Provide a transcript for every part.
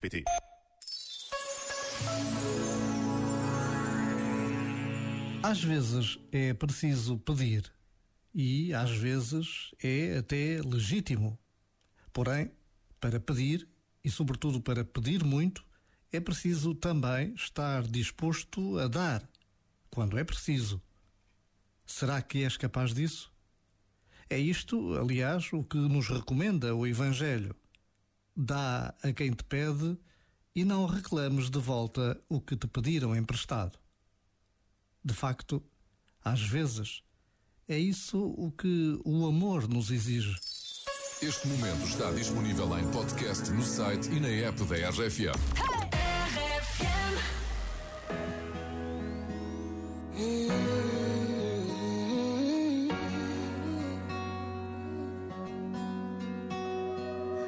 PT. Às vezes é preciso pedir e às vezes é até legítimo. Porém, para pedir e, sobretudo, para pedir muito, é preciso também estar disposto a dar quando é preciso. Será que és capaz disso? É isto, aliás, o que nos recomenda o Evangelho. Dá a quem te pede e não reclames de volta o que te pediram emprestado. De facto, às vezes, é isso o que o amor nos exige. Este momento está disponível em podcast no site e na app da RFM.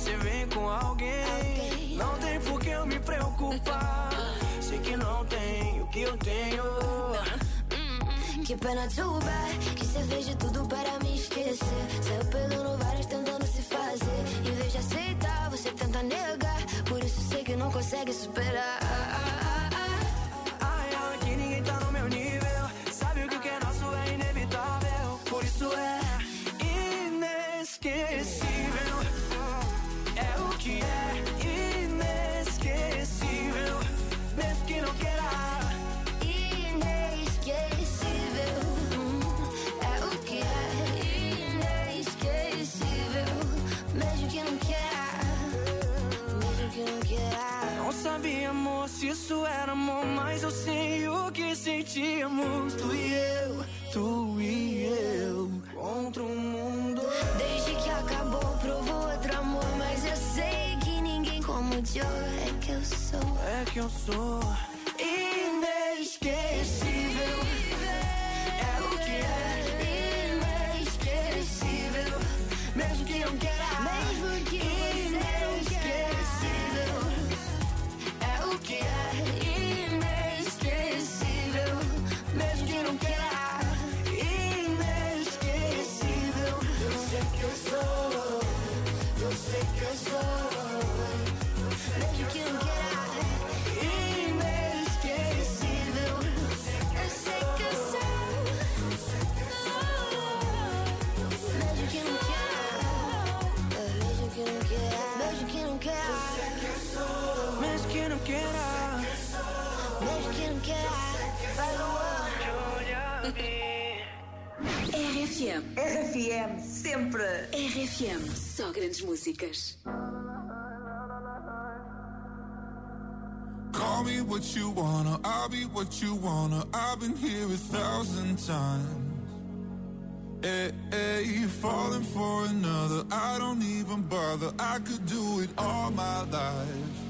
você vem com alguém, não tem por que eu me preocupar. Sei que não tem o que eu tenho. Que pena too bad Que você fez de tudo para me esquecer Saiu pegando várias tentando se fazer Em vez de aceitar, você tenta negar Por isso sei que não consegue superar Ai, ai, que ninguém tá no meu nível. Sabe o que, que é nosso é inevitável. Por isso é Mesmo que não queira Mesmo que não Não sabia, amor, se isso era amor. Mas eu sei o que sentíamos. Tu e eu, tu e eu. Contra o mundo. Desde que acabou, provou outro amor Mas eu sei que ninguém como o Joe É que eu sou É que eu sou inesquecível. É o que é inesquecível mesmo que não queira. You. RFM. RFM, sempre. RFM. Só grandes músicas. Call me what you wanna, I'll be what you wanna. I've been here a thousand times. Hey, hey, falling for another, I don't even bother. I could do it all my life.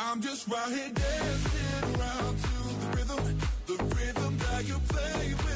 I'm just right here dancing around to the rhythm, the rhythm that you play.